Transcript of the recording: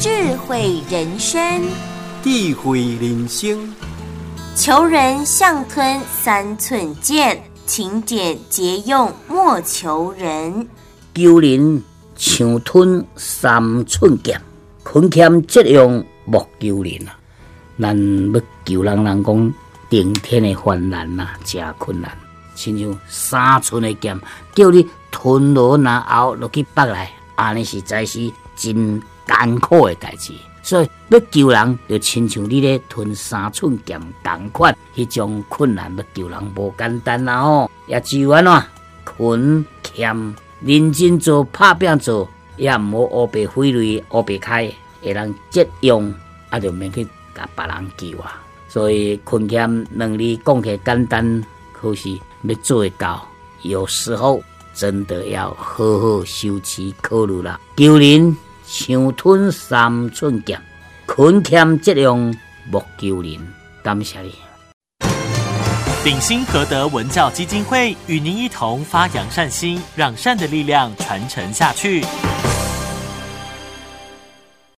智慧人生，智慧人生，求人像吞三寸剑，勤俭节用莫求人。求人像吞三寸剑，勤俭节用莫求人啊！咱要求人，人讲顶天的患难呐，真困难。亲像三寸的剑，叫你吞落然后落去北来，安尼实在是真艰苦的代志。所以要救人，就亲像你咧吞三寸剑同款，迄种困难要救人无简单啦吼。也只有安怎勤俭认真做，拍拼做，也毋好乌白费力、乌白开，会人节用，啊，就免去甲别人救啊。所以困俭两字讲起来简单，可是。要做到，有时候真的要好好修持考虑了。求人长吞三寸剑，勤俭节用莫求人。感谢你。鼎新和德文教基金会与您一同发扬善心，让善的力量传承下去。